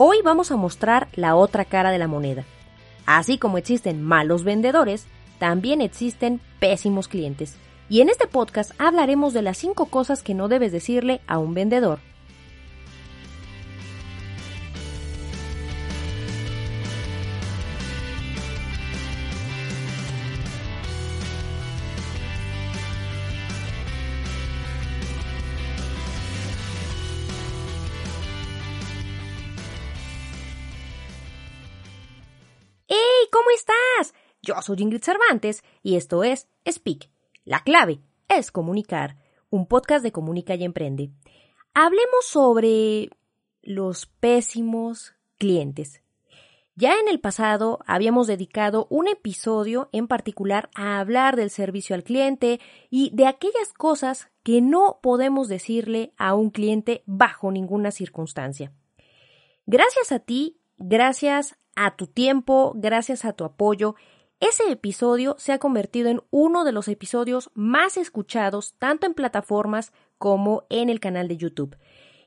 Hoy vamos a mostrar la otra cara de la moneda. Así como existen malos vendedores, también existen pésimos clientes. Y en este podcast hablaremos de las 5 cosas que no debes decirle a un vendedor. ¿Cómo estás? Yo soy Ingrid Cervantes y esto es Speak. La clave es comunicar, un podcast de Comunica y Emprende. Hablemos sobre los pésimos clientes. Ya en el pasado habíamos dedicado un episodio en particular a hablar del servicio al cliente y de aquellas cosas que no podemos decirle a un cliente bajo ninguna circunstancia. Gracias a ti, gracias a tu tiempo, gracias a tu apoyo, ese episodio se ha convertido en uno de los episodios más escuchados tanto en plataformas como en el canal de YouTube.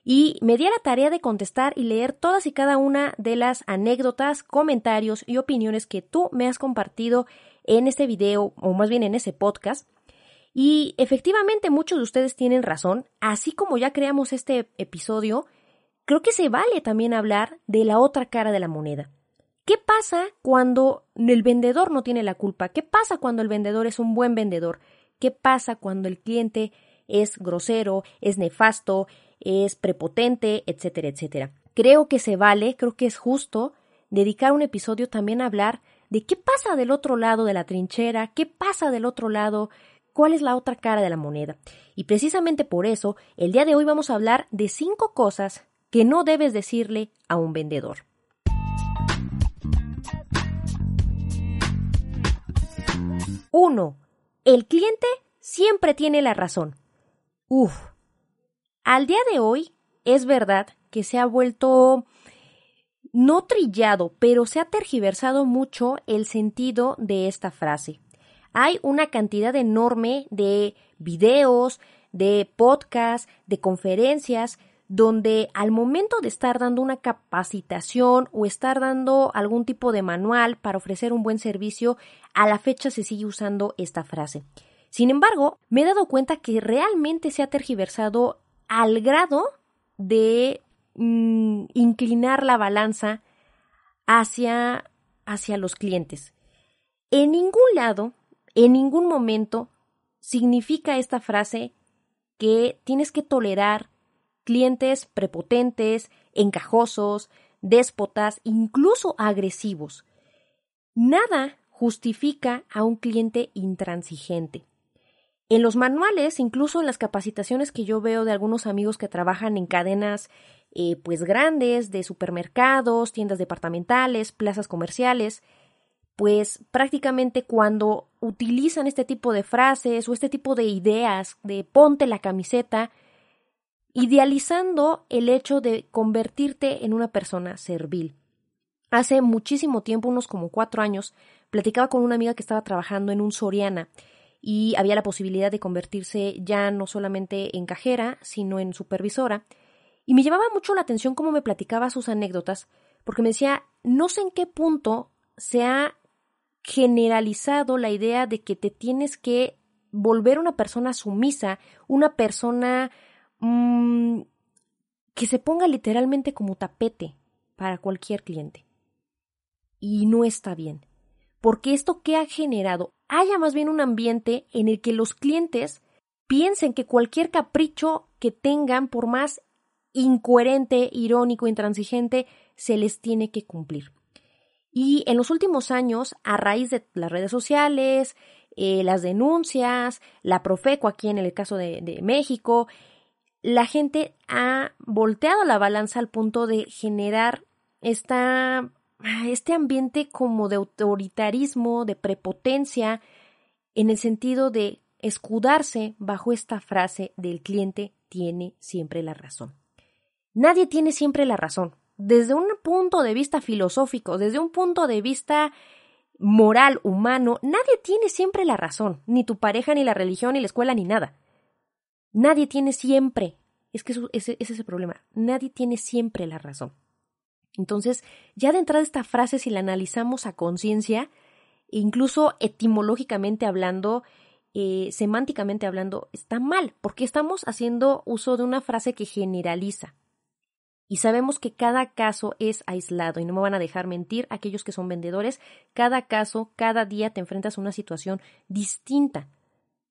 Y me di a la tarea de contestar y leer todas y cada una de las anécdotas, comentarios y opiniones que tú me has compartido en este video o más bien en ese podcast. Y efectivamente muchos de ustedes tienen razón, así como ya creamos este episodio, creo que se vale también hablar de la otra cara de la moneda. ¿Qué pasa cuando el vendedor no tiene la culpa? ¿Qué pasa cuando el vendedor es un buen vendedor? ¿Qué pasa cuando el cliente es grosero, es nefasto, es prepotente, etcétera, etcétera? Creo que se vale, creo que es justo dedicar un episodio también a hablar de qué pasa del otro lado de la trinchera, qué pasa del otro lado, cuál es la otra cara de la moneda. Y precisamente por eso, el día de hoy vamos a hablar de cinco cosas que no debes decirle a un vendedor. 1. El cliente siempre tiene la razón. Uf. Al día de hoy es verdad que se ha vuelto no trillado, pero se ha tergiversado mucho el sentido de esta frase. Hay una cantidad enorme de videos, de podcasts, de conferencias donde al momento de estar dando una capacitación o estar dando algún tipo de manual para ofrecer un buen servicio, a la fecha se sigue usando esta frase. Sin embargo, me he dado cuenta que realmente se ha tergiversado al grado de mm, inclinar la balanza hacia, hacia los clientes. En ningún lado, en ningún momento, significa esta frase que tienes que tolerar clientes prepotentes, encajosos, déspotas, incluso agresivos. Nada justifica a un cliente intransigente. En los manuales, incluso en las capacitaciones que yo veo de algunos amigos que trabajan en cadenas eh, pues grandes de supermercados, tiendas departamentales, plazas comerciales, pues prácticamente cuando utilizan este tipo de frases o este tipo de ideas de ponte la camiseta, idealizando el hecho de convertirte en una persona servil. Hace muchísimo tiempo, unos como cuatro años, platicaba con una amiga que estaba trabajando en un Soriana y había la posibilidad de convertirse ya no solamente en cajera, sino en supervisora. Y me llamaba mucho la atención cómo me platicaba sus anécdotas, porque me decía, no sé en qué punto se ha generalizado la idea de que te tienes que volver una persona sumisa, una persona Mm, que se ponga literalmente como tapete para cualquier cliente. Y no está bien, porque esto que ha generado haya más bien un ambiente en el que los clientes piensen que cualquier capricho que tengan, por más incoherente, irónico, intransigente, se les tiene que cumplir. Y en los últimos años, a raíz de las redes sociales, eh, las denuncias, la Profeco aquí en el caso de México, la gente ha volteado la balanza al punto de generar esta, este ambiente como de autoritarismo, de prepotencia, en el sentido de escudarse bajo esta frase del cliente tiene siempre la razón. Nadie tiene siempre la razón. Desde un punto de vista filosófico, desde un punto de vista moral, humano, nadie tiene siempre la razón, ni tu pareja, ni la religión, ni la escuela, ni nada. Nadie tiene siempre, es que ese, es el problema, nadie tiene siempre la razón. Entonces, ya de entrada esta frase, si la analizamos a conciencia, incluso etimológicamente hablando, eh, semánticamente hablando, está mal, porque estamos haciendo uso de una frase que generaliza. Y sabemos que cada caso es aislado y no me van a dejar mentir aquellos que son vendedores. Cada caso, cada día te enfrentas a una situación distinta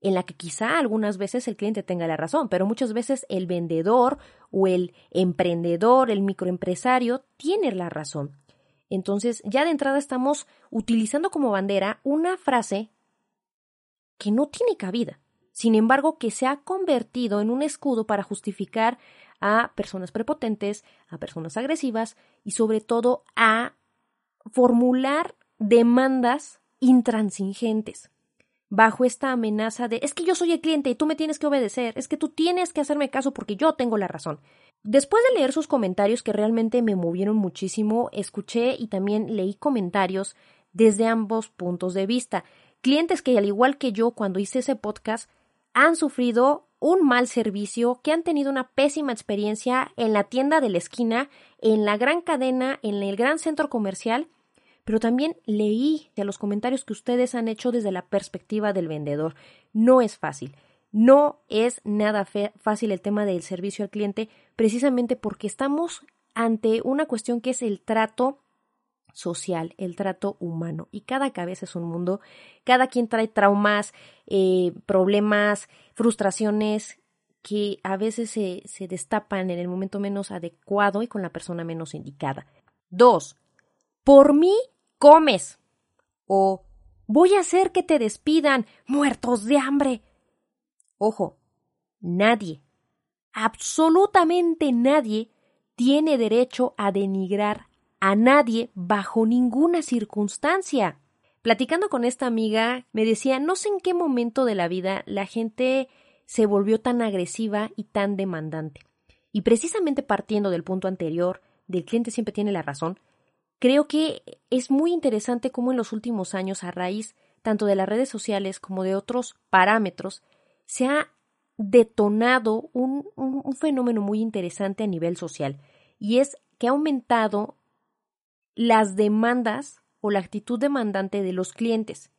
en la que quizá algunas veces el cliente tenga la razón, pero muchas veces el vendedor o el emprendedor, el microempresario, tiene la razón. Entonces, ya de entrada estamos utilizando como bandera una frase que no tiene cabida, sin embargo, que se ha convertido en un escudo para justificar a personas prepotentes, a personas agresivas y sobre todo a formular demandas intransigentes bajo esta amenaza de es que yo soy el cliente y tú me tienes que obedecer, es que tú tienes que hacerme caso porque yo tengo la razón. Después de leer sus comentarios que realmente me movieron muchísimo, escuché y también leí comentarios desde ambos puntos de vista. Clientes que al igual que yo cuando hice ese podcast han sufrido un mal servicio, que han tenido una pésima experiencia en la tienda de la esquina, en la gran cadena, en el gran centro comercial, pero también leí de los comentarios que ustedes han hecho desde la perspectiva del vendedor. No es fácil. No es nada fácil el tema del servicio al cliente, precisamente porque estamos ante una cuestión que es el trato social, el trato humano. Y cada cabeza es un mundo, cada quien trae traumas, eh, problemas, frustraciones que a veces se, se destapan en el momento menos adecuado y con la persona menos indicada. Dos, por mí comes. O voy a hacer que te despidan, muertos de hambre. Ojo, nadie, absolutamente nadie, tiene derecho a denigrar a nadie bajo ninguna circunstancia. Platicando con esta amiga, me decía, no sé en qué momento de la vida la gente se volvió tan agresiva y tan demandante. Y precisamente partiendo del punto anterior, del cliente siempre tiene la razón, creo que es muy interesante cómo en los últimos años, a raíz tanto de las redes sociales como de otros parámetros, se ha detonado un, un fenómeno muy interesante a nivel social, y es que ha aumentado las demandas o la actitud demandante de los clientes,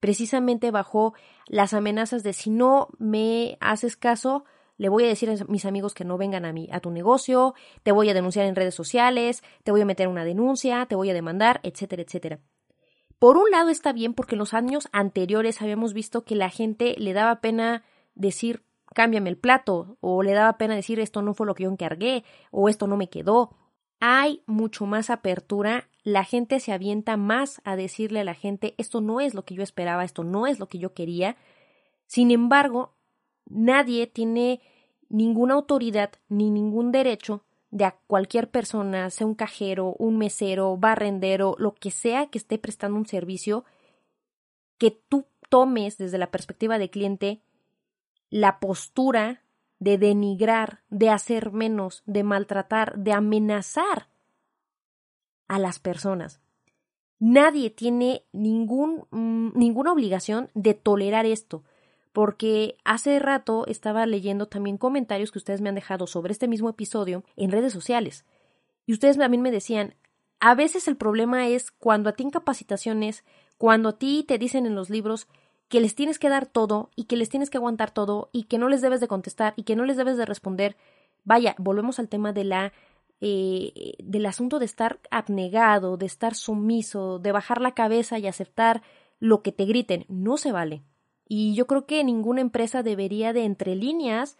precisamente bajo las amenazas de si no me haces caso, le voy a decir a mis amigos que no vengan a mí a tu negocio, te voy a denunciar en redes sociales, te voy a meter una denuncia, te voy a demandar, etcétera, etcétera. Por un lado está bien porque en los años anteriores habíamos visto que la gente le daba pena decir cámbiame el plato o le daba pena decir esto no fue lo que yo encargué o esto no me quedó hay mucho más apertura, la gente se avienta más a decirle a la gente esto no es lo que yo esperaba, esto no es lo que yo quería. Sin embargo, nadie tiene ninguna autoridad ni ningún derecho de a cualquier persona, sea un cajero, un mesero, barrendero, lo que sea que esté prestando un servicio, que tú tomes desde la perspectiva de cliente la postura de denigrar, de hacer menos, de maltratar, de amenazar a las personas. Nadie tiene ningún, mm, ninguna obligación de tolerar esto, porque hace rato estaba leyendo también comentarios que ustedes me han dejado sobre este mismo episodio en redes sociales. Y ustedes también me decían, a veces el problema es cuando a ti en capacitaciones, cuando a ti te dicen en los libros, que les tienes que dar todo y que les tienes que aguantar todo y que no les debes de contestar y que no les debes de responder. Vaya, volvemos al tema de la eh, del asunto de estar abnegado, de estar sumiso, de bajar la cabeza y aceptar lo que te griten. No se vale. Y yo creo que ninguna empresa debería de entre líneas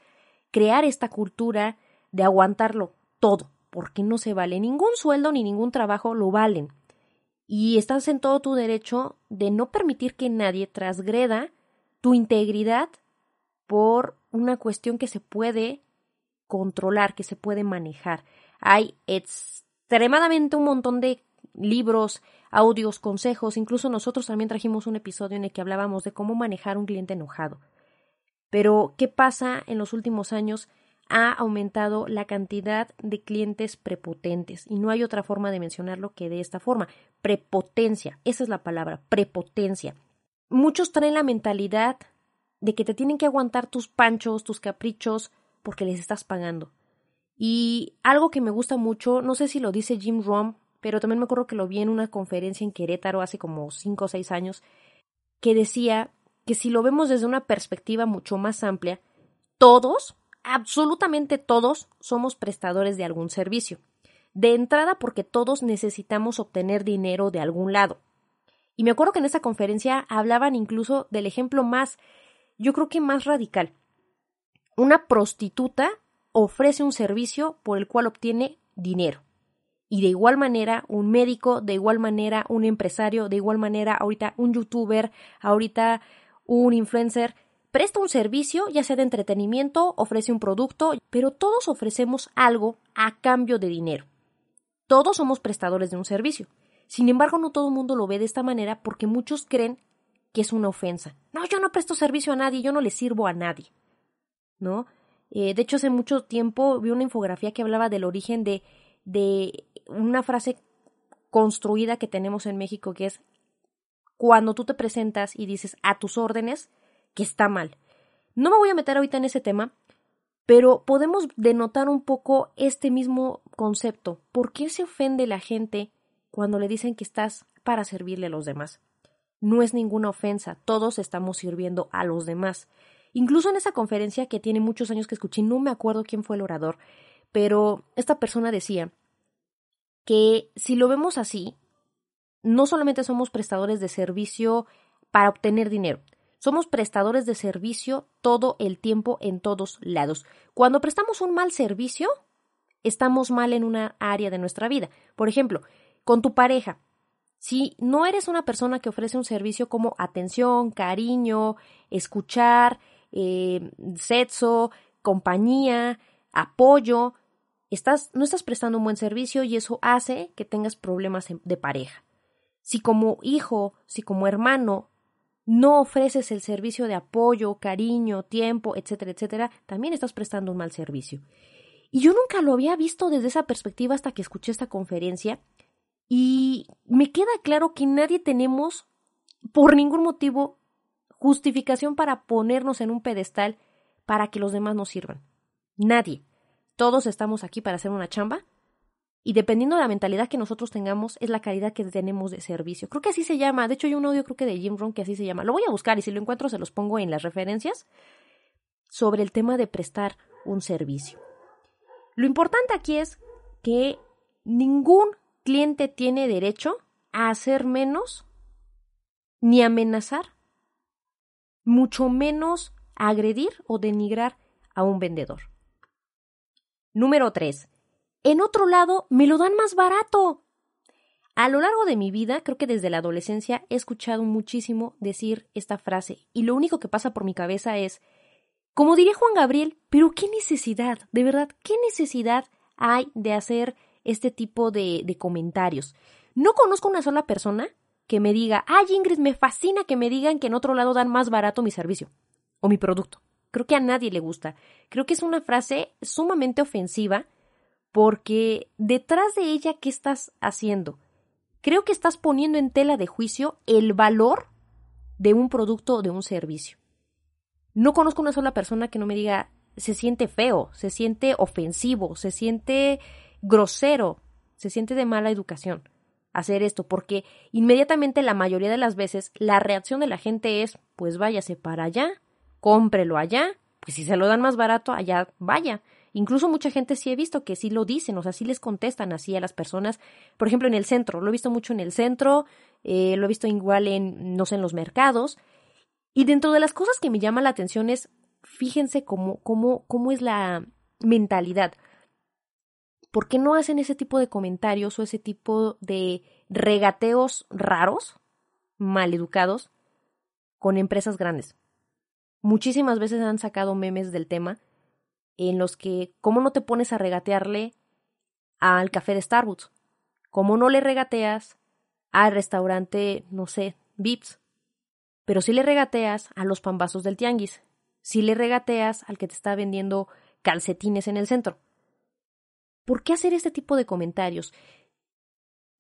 crear esta cultura de aguantarlo todo, porque no se vale. Ningún sueldo ni ningún trabajo lo valen y estás en todo tu derecho de no permitir que nadie transgreda tu integridad por una cuestión que se puede controlar, que se puede manejar. Hay extremadamente un montón de libros, audios, consejos, incluso nosotros también trajimos un episodio en el que hablábamos de cómo manejar un cliente enojado. Pero, ¿qué pasa en los últimos años? ha aumentado la cantidad de clientes prepotentes y no hay otra forma de mencionarlo que de esta forma. Prepotencia, esa es la palabra, prepotencia. Muchos traen la mentalidad de que te tienen que aguantar tus panchos, tus caprichos, porque les estás pagando. Y algo que me gusta mucho, no sé si lo dice Jim Rom, pero también me acuerdo que lo vi en una conferencia en Querétaro hace como cinco o seis años, que decía que si lo vemos desde una perspectiva mucho más amplia, todos, absolutamente todos, somos prestadores de algún servicio. De entrada porque todos necesitamos obtener dinero de algún lado. Y me acuerdo que en esta conferencia hablaban incluso del ejemplo más, yo creo que más radical. Una prostituta ofrece un servicio por el cual obtiene dinero. Y de igual manera, un médico, de igual manera, un empresario, de igual manera, ahorita un youtuber, ahorita un influencer, presta un servicio, ya sea de entretenimiento, ofrece un producto, pero todos ofrecemos algo a cambio de dinero. Todos somos prestadores de un servicio. Sin embargo, no todo el mundo lo ve de esta manera porque muchos creen que es una ofensa. No, yo no presto servicio a nadie, yo no le sirvo a nadie. ¿No? Eh, de hecho, hace mucho tiempo vi una infografía que hablaba del origen de, de una frase construida que tenemos en México que es cuando tú te presentas y dices a tus órdenes que está mal. No me voy a meter ahorita en ese tema, pero podemos denotar un poco este mismo concepto. ¿Por qué se ofende la gente cuando le dicen que estás para servirle a los demás? No es ninguna ofensa, todos estamos sirviendo a los demás. Incluso en esa conferencia que tiene muchos años que escuché, no me acuerdo quién fue el orador, pero esta persona decía que si lo vemos así, no solamente somos prestadores de servicio para obtener dinero, somos prestadores de servicio todo el tiempo en todos lados. Cuando prestamos un mal servicio, estamos mal en una área de nuestra vida. Por ejemplo, con tu pareja. Si no eres una persona que ofrece un servicio como atención, cariño, escuchar, eh, sexo, compañía, apoyo, estás, no estás prestando un buen servicio y eso hace que tengas problemas de pareja. Si como hijo, si como hermano no ofreces el servicio de apoyo, cariño, tiempo, etcétera, etcétera, también estás prestando un mal servicio. Y yo nunca lo había visto desde esa perspectiva hasta que escuché esta conferencia y me queda claro que nadie tenemos, por ningún motivo, justificación para ponernos en un pedestal para que los demás nos sirvan. Nadie. Todos estamos aquí para hacer una chamba y dependiendo de la mentalidad que nosotros tengamos es la calidad que tenemos de servicio. Creo que así se llama. De hecho, hay un audio creo que de Jim Rohn que así se llama. Lo voy a buscar y si lo encuentro se los pongo en las referencias sobre el tema de prestar un servicio. Lo importante aquí es que ningún cliente tiene derecho a hacer menos ni amenazar mucho menos agredir o denigrar a un vendedor. Número 3. En otro lado, me lo dan más barato. A lo largo de mi vida, creo que desde la adolescencia, he escuchado muchísimo decir esta frase y lo único que pasa por mi cabeza es, como diría Juan Gabriel, pero qué necesidad, de verdad, qué necesidad hay de hacer este tipo de, de comentarios. No conozco una sola persona que me diga, ay Ingrid, me fascina que me digan que en otro lado dan más barato mi servicio o mi producto. Creo que a nadie le gusta. Creo que es una frase sumamente ofensiva porque detrás de ella, ¿qué estás haciendo? Creo que estás poniendo en tela de juicio el valor de un producto o de un servicio. No conozco una sola persona que no me diga se siente feo, se siente ofensivo, se siente grosero, se siente de mala educación hacer esto, porque inmediatamente la mayoría de las veces la reacción de la gente es, pues váyase para allá, cómprelo allá, pues si se lo dan más barato, allá vaya. Incluso mucha gente sí he visto que sí lo dicen, o sea, sí les contestan así a las personas. Por ejemplo, en el centro, lo he visto mucho en el centro, eh, lo he visto igual en, no sé, en los mercados. Y dentro de las cosas que me llama la atención es, fíjense cómo, cómo, cómo es la mentalidad. ¿por qué no hacen ese tipo de comentarios o ese tipo de regateos raros, maleducados, con empresas grandes? Muchísimas veces han sacado memes del tema en los que, ¿cómo no te pones a regatearle al café de Starbucks? ¿Cómo no le regateas al restaurante, no sé, Vips? Pero sí le regateas a los pambazos del tianguis. Sí le regateas al que te está vendiendo calcetines en el centro. ¿Por qué hacer este tipo de comentarios?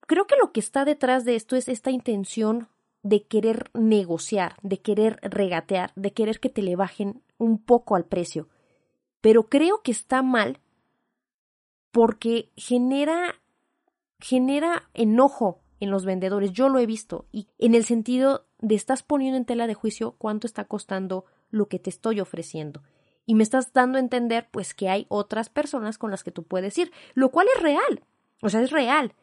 Creo que lo que está detrás de esto es esta intención de querer negociar, de querer regatear, de querer que te le bajen un poco al precio. Pero creo que está mal porque genera genera enojo en los vendedores. Yo lo he visto y en el sentido de estás poniendo en tela de juicio cuánto está costando lo que te estoy ofreciendo. Y me estás dando a entender pues que hay otras personas con las que tú puedes ir, lo cual es real. O sea, es real.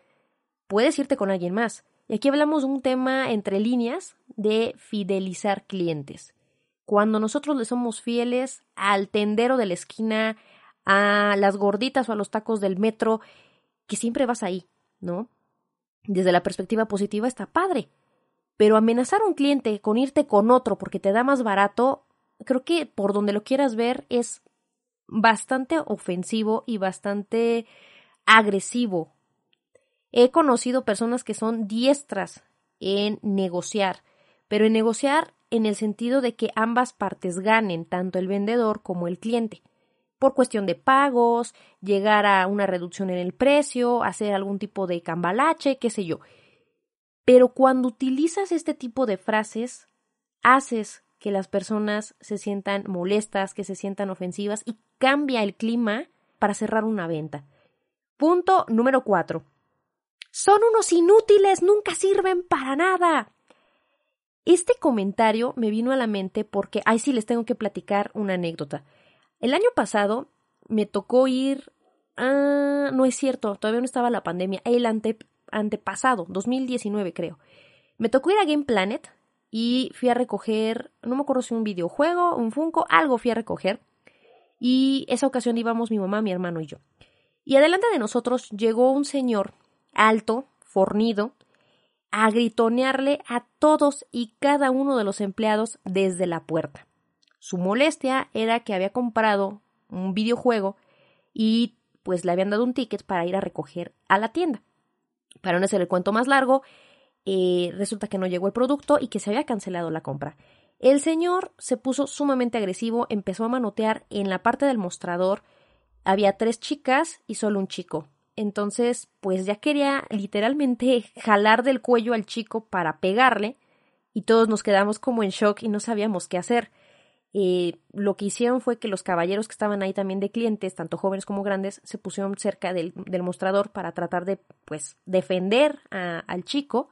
Puedes irte con alguien más. Y aquí hablamos de un tema entre líneas de fidelizar clientes. Cuando nosotros le somos fieles al tendero de la esquina, a las gorditas o a los tacos del metro, que siempre vas ahí, ¿no? Desde la perspectiva positiva está padre. Pero amenazar a un cliente con irte con otro porque te da más barato, creo que por donde lo quieras ver es bastante ofensivo y bastante agresivo. He conocido personas que son diestras en negociar, pero en negociar en el sentido de que ambas partes ganen, tanto el vendedor como el cliente, por cuestión de pagos, llegar a una reducción en el precio, hacer algún tipo de cambalache, qué sé yo. Pero cuando utilizas este tipo de frases, haces que las personas se sientan molestas, que se sientan ofensivas y cambia el clima para cerrar una venta. Punto número cuatro. Son unos inútiles, nunca sirven para nada. Este comentario me vino a la mente porque, ay, sí, les tengo que platicar una anécdota. El año pasado me tocó ir. Ah, no es cierto, todavía no estaba la pandemia. El ante, antepasado, 2019 creo. Me tocó ir a Game Planet y fui a recoger, no me acuerdo si un videojuego, un Funko, algo fui a recoger. Y esa ocasión íbamos mi mamá, mi hermano y yo. Y adelante de nosotros llegó un señor alto, fornido, a gritonearle a todos y cada uno de los empleados desde la puerta. Su molestia era que había comprado un videojuego y pues le habían dado un ticket para ir a recoger a la tienda. Para no hacer el cuento más largo, eh, resulta que no llegó el producto y que se había cancelado la compra. El señor se puso sumamente agresivo, empezó a manotear en la parte del mostrador. Había tres chicas y solo un chico. Entonces, pues ya quería literalmente jalar del cuello al chico para pegarle y todos nos quedamos como en shock y no sabíamos qué hacer. Eh, lo que hicieron fue que los caballeros que estaban ahí también de clientes, tanto jóvenes como grandes, se pusieron cerca del, mostrador para tratar de, pues, defender al chico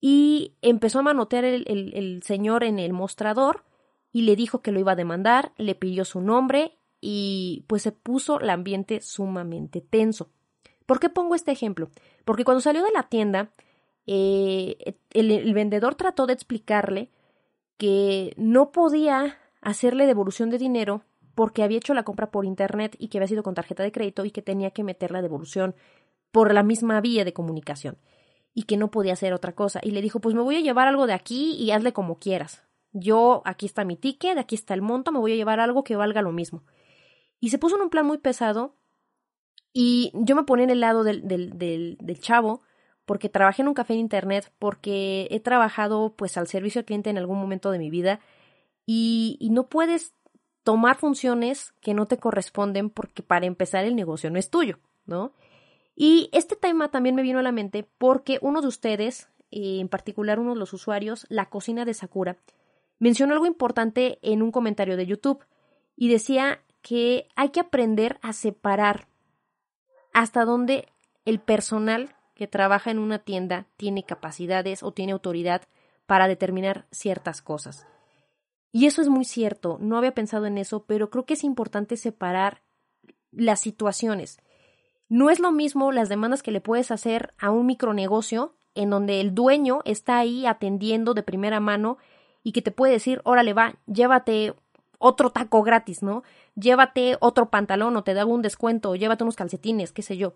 y empezó a manotear el, señor en el mostrador y le dijo que lo iba a demandar, le pidió su nombre y pues se puso el ambiente sumamente tenso. ¿Por qué pongo este ejemplo? Porque cuando salió de la tienda, eh, el, vendedor trató de explicarle que no podía hacerle devolución de dinero porque había hecho la compra por internet y que había sido con tarjeta de crédito y que tenía que meter la devolución por la misma vía de comunicación y que no podía hacer otra cosa. Y le dijo, pues me voy a llevar algo de aquí y hazle como quieras. Yo, aquí está mi ticket, aquí está el monto, me voy a llevar algo que valga lo mismo. Y se puso en un plan muy pesado y yo me ponía en el lado del, del, del, del chavo porque trabajé en un café de internet, porque he trabajado pues al servicio al cliente en algún momento de mi vida y, y no puedes tomar funciones que no te corresponden porque para empezar el negocio no es tuyo, ¿no? Y este tema también me vino a la mente porque uno de ustedes, eh, en particular uno de los usuarios, la cocina de Sakura, mencionó algo importante en un comentario de YouTube y decía que hay que aprender a separar hasta dónde el personal que trabaja en una tienda tiene capacidades o tiene autoridad para determinar ciertas cosas. Y eso es muy cierto, no había pensado en eso, pero creo que es importante separar las situaciones. No es lo mismo las demandas que le puedes hacer a un micronegocio en donde el dueño está ahí atendiendo de primera mano y que te puede decir, órale va, llévate otro taco gratis, ¿no? Llévate otro pantalón o te da un descuento, o llévate unos calcetines, qué sé yo.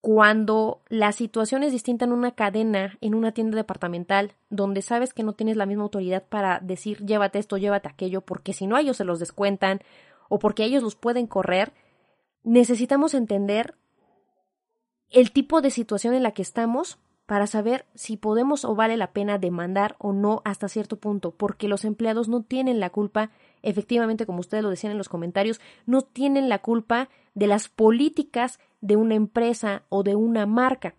Cuando la situación es distinta en una cadena, en una tienda departamental, donde sabes que no tienes la misma autoridad para decir llévate esto, llévate aquello, porque si no ellos se los descuentan o porque ellos los pueden correr, necesitamos entender el tipo de situación en la que estamos para saber si podemos o vale la pena demandar o no hasta cierto punto, porque los empleados no tienen la culpa, efectivamente, como ustedes lo decían en los comentarios, no tienen la culpa de las políticas de una empresa o de una marca.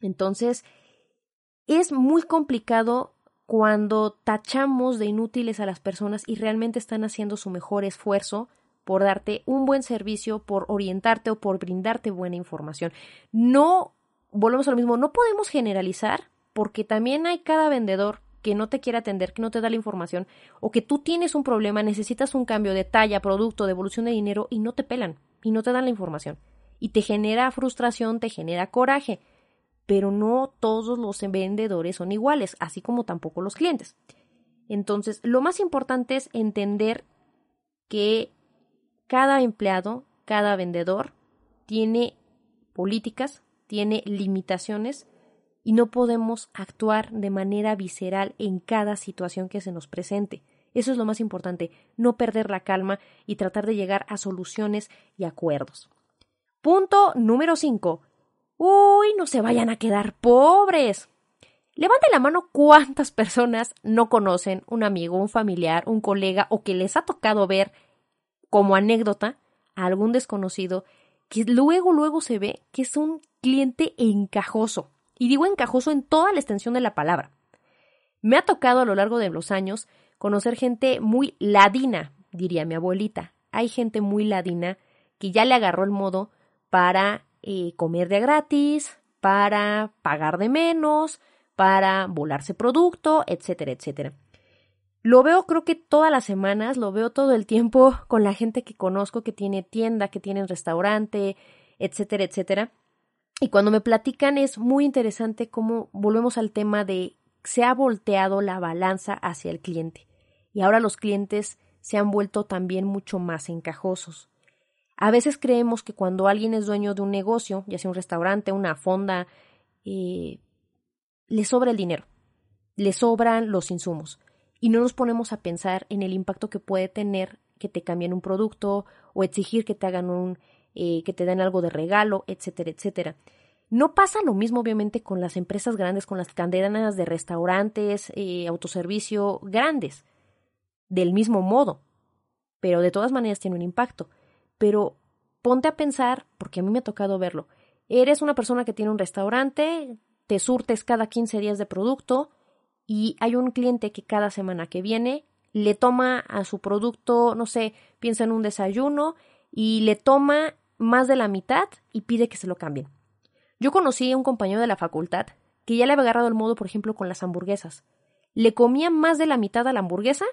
Entonces, es muy complicado cuando tachamos de inútiles a las personas y realmente están haciendo su mejor esfuerzo por darte un buen servicio, por orientarte o por brindarte buena información. No, volvemos a lo mismo, no podemos generalizar porque también hay cada vendedor que no te quiere atender, que no te da la información, o que tú tienes un problema, necesitas un cambio de talla, producto, devolución de dinero y no te pelan y no te dan la información. Y te genera frustración, te genera coraje. Pero no todos los vendedores son iguales, así como tampoco los clientes. Entonces, lo más importante es entender que cada empleado, cada vendedor tiene políticas, tiene limitaciones y no podemos actuar de manera visceral en cada situación que se nos presente. Eso es lo más importante, no perder la calma y tratar de llegar a soluciones y acuerdos. Punto número 5. Uy, no se vayan a quedar pobres. Levante la mano cuántas personas no conocen un amigo, un familiar, un colega o que les ha tocado ver como anécdota a algún desconocido que luego luego se ve que es un cliente encajoso. Y digo encajoso en toda la extensión de la palabra. Me ha tocado a lo largo de los años conocer gente muy ladina, diría mi abuelita. Hay gente muy ladina que ya le agarró el modo para eh, comer de gratis, para pagar de menos, para volarse producto, etcétera, etcétera. Lo veo creo que todas las semanas, lo veo todo el tiempo con la gente que conozco que tiene tienda, que tiene restaurante, etcétera, etcétera. Y cuando me platican es muy interesante cómo volvemos al tema de se ha volteado la balanza hacia el cliente y ahora los clientes se han vuelto también mucho más encajosos. A veces creemos que cuando alguien es dueño de un negocio, ya sea un restaurante, una fonda, eh, le sobra el dinero, le sobran los insumos y no nos ponemos a pensar en el impacto que puede tener que te cambien un producto o exigir que te hagan un eh, que te den algo de regalo, etcétera, etcétera. No pasa lo mismo, obviamente, con las empresas grandes, con las cadenas de restaurantes, eh, autoservicio grandes, del mismo modo, pero de todas maneras tiene un impacto. Pero ponte a pensar, porque a mí me ha tocado verlo, eres una persona que tiene un restaurante, te surtes cada 15 días de producto y hay un cliente que cada semana que viene le toma a su producto, no sé, piensa en un desayuno y le toma más de la mitad y pide que se lo cambien. Yo conocí a un compañero de la facultad que ya le había agarrado el modo, por ejemplo, con las hamburguesas. Le comía más de la mitad a la hamburguesa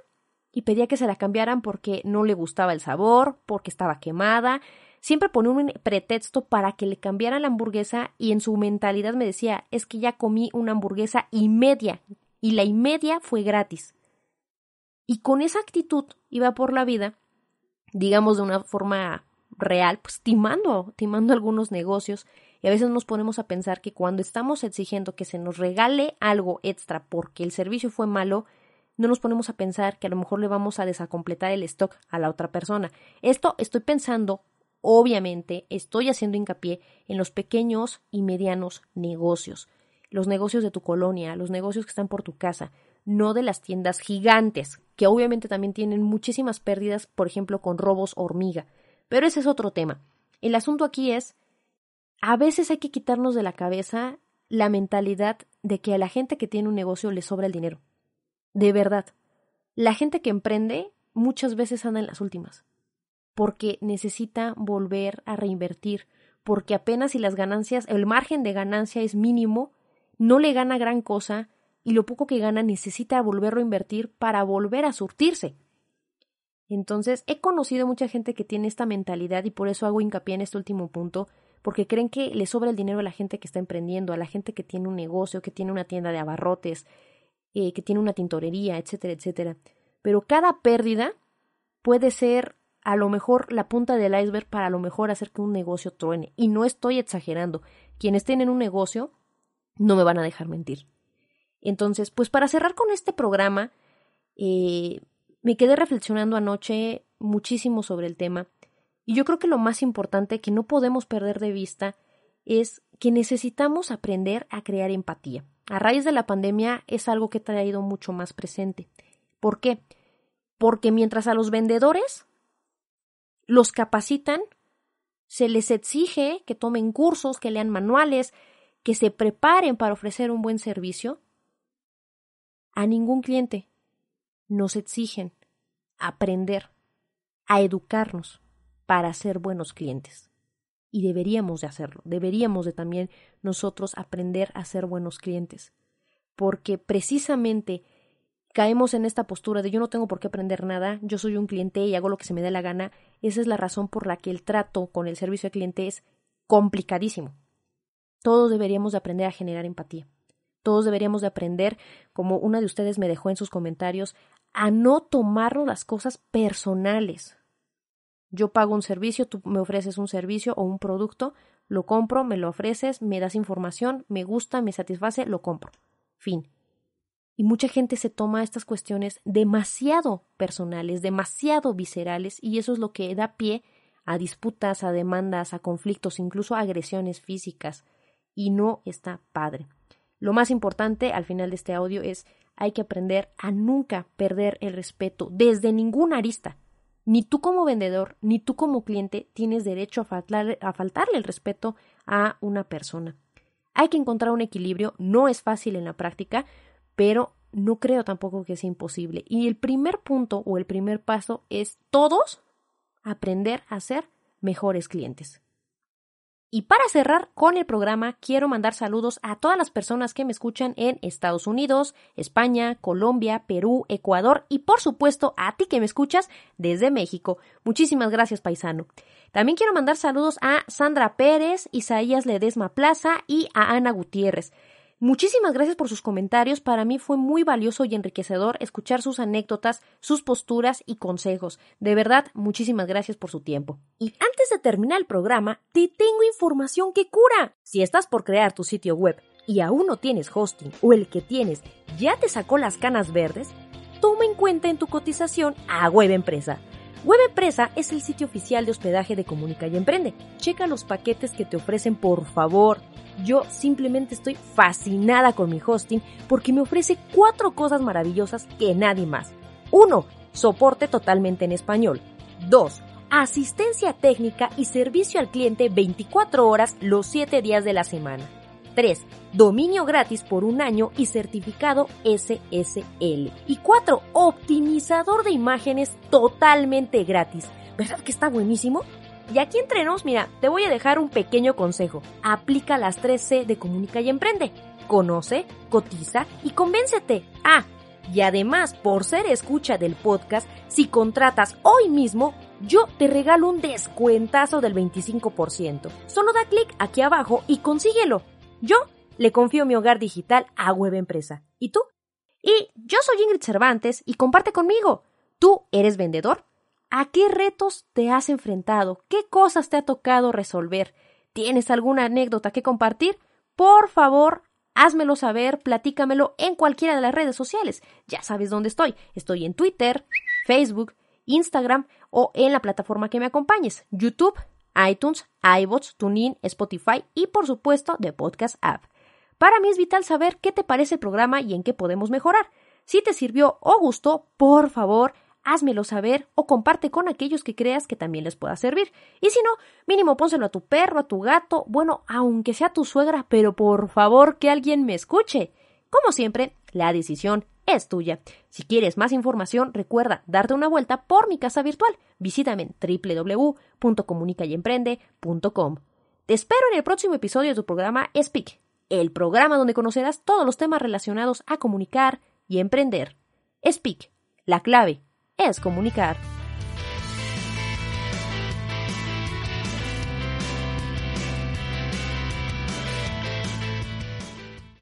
y pedía que se la cambiaran porque no le gustaba el sabor, porque estaba quemada. Siempre ponía un pretexto para que le cambiaran la hamburguesa y en su mentalidad me decía, es que ya comí una hamburguesa y media y la y media fue gratis. Y con esa actitud iba por la vida, digamos de una forma real, pues timando, timando algunos negocios. Y a veces nos ponemos a pensar que cuando estamos exigiendo que se nos regale algo extra porque el servicio fue malo, no nos ponemos a pensar que a lo mejor le vamos a desacompletar el stock a la otra persona. Esto estoy pensando, obviamente, estoy haciendo hincapié en los pequeños y medianos negocios, los negocios de tu colonia, los negocios que están por tu casa, no de las tiendas gigantes, que obviamente también tienen muchísimas pérdidas, por ejemplo, con robos hormiga. Pero ese es otro tema. El asunto aquí es, a veces hay que quitarnos de la cabeza la mentalidad de que a la gente que tiene un negocio le sobra el dinero. De verdad. La gente que emprende muchas veces anda en las últimas, porque necesita volver a reinvertir, porque apenas si las ganancias, el margen de ganancia es mínimo, no le gana gran cosa y lo poco que gana necesita volverlo a invertir para volver a surtirse. Entonces, he conocido mucha gente que tiene esta mentalidad y por eso hago hincapié en este último punto, porque creen que le sobra el dinero a la gente que está emprendiendo, a la gente que tiene un negocio, que tiene una tienda de abarrotes, eh, que tiene una tintorería, etcétera, etcétera. Pero cada pérdida puede ser a lo mejor la punta del iceberg para a lo mejor hacer que un negocio truene. Y no estoy exagerando. Quienes tienen un negocio no me van a dejar mentir. Entonces, pues para cerrar con este programa, eh, me quedé reflexionando anoche muchísimo sobre el tema y yo creo que lo más importante que no podemos perder de vista es que necesitamos aprender a crear empatía. A raíz de la pandemia es algo que he traído mucho más presente. ¿Por qué? Porque mientras a los vendedores los capacitan, se les exige que tomen cursos, que lean manuales, que se preparen para ofrecer un buen servicio, a ningún cliente nos exigen aprender a educarnos para ser buenos clientes. Y deberíamos de hacerlo, deberíamos de también nosotros aprender a ser buenos clientes, porque precisamente caemos en esta postura de yo no tengo por qué aprender nada, yo soy un cliente y hago lo que se me dé la gana, esa es la razón por la que el trato con el servicio al cliente es complicadísimo. Todos deberíamos de aprender a generar empatía. Todos deberíamos de aprender, como una de ustedes me dejó en sus comentarios, a no tomarnos las cosas personales. Yo pago un servicio, tú me ofreces un servicio o un producto, lo compro, me lo ofreces, me das información, me gusta, me satisface, lo compro. Fin. Y mucha gente se toma estas cuestiones demasiado personales, demasiado viscerales, y eso es lo que da pie a disputas, a demandas, a conflictos, incluso a agresiones físicas. Y no está padre. Lo más importante al final de este audio es hay que aprender a nunca perder el respeto desde ninguna arista. Ni tú como vendedor, ni tú como cliente tienes derecho a, a faltarle el respeto a una persona. Hay que encontrar un equilibrio, no es fácil en la práctica, pero no creo tampoco que sea imposible. Y el primer punto o el primer paso es todos aprender a ser mejores clientes. Y para cerrar con el programa, quiero mandar saludos a todas las personas que me escuchan en Estados Unidos, España, Colombia, Perú, Ecuador y por supuesto a ti que me escuchas desde México. Muchísimas gracias, paisano. También quiero mandar saludos a Sandra Pérez, Isaías Ledesma Plaza y a Ana Gutiérrez. Muchísimas gracias por sus comentarios. Para mí fue muy valioso y enriquecedor escuchar sus anécdotas, sus posturas y consejos. De verdad, muchísimas gracias por su tiempo. Y antes de terminar el programa, te tengo información que cura. Si estás por crear tu sitio web y aún no tienes hosting o el que tienes ya te sacó las canas verdes, toma en cuenta en tu cotización a Web Empresa. Web Empresa es el sitio oficial de hospedaje de Comunica y Emprende. Checa los paquetes que te ofrecen, por favor. Yo simplemente estoy fascinada con mi hosting porque me ofrece cuatro cosas maravillosas que nadie más. 1. Soporte totalmente en español. 2. Asistencia técnica y servicio al cliente 24 horas los 7 días de la semana. 3. Dominio gratis por un año y certificado SSL. Y 4. Optimizador de imágenes totalmente gratis. ¿Verdad que está buenísimo? Y aquí entre nos, mira, te voy a dejar un pequeño consejo. Aplica las 3C de Comunica y Emprende. Conoce, cotiza y convéncete. Ah, y además, por ser escucha del podcast, si contratas hoy mismo, yo te regalo un descuentazo del 25%. Solo da clic aquí abajo y consíguelo. Yo le confío mi hogar digital a Web Empresa. ¿Y tú? Y yo soy Ingrid Cervantes y comparte conmigo. ¿Tú eres vendedor? ¿A qué retos te has enfrentado? ¿Qué cosas te ha tocado resolver? ¿Tienes alguna anécdota que compartir? Por favor, házmelo saber, platícamelo en cualquiera de las redes sociales. Ya sabes dónde estoy. Estoy en Twitter, Facebook, Instagram o en la plataforma que me acompañes, YouTube, iTunes, iBots, TuneIn, Spotify y por supuesto The Podcast App. Para mí es vital saber qué te parece el programa y en qué podemos mejorar. Si te sirvió o gustó, por favor, házmelo saber o comparte con aquellos que creas que también les pueda servir. Y si no, mínimo pónselo a tu perro, a tu gato, bueno, aunque sea tu suegra, pero por favor que alguien me escuche. Como siempre, la decisión es tuya. Si quieres más información, recuerda darte una vuelta por mi casa virtual. Visítame en www.comunicayemprende.com. Te espero en el próximo episodio de tu programa Speak, el programa donde conocerás todos los temas relacionados a comunicar y emprender. Speak, la clave es comunicar.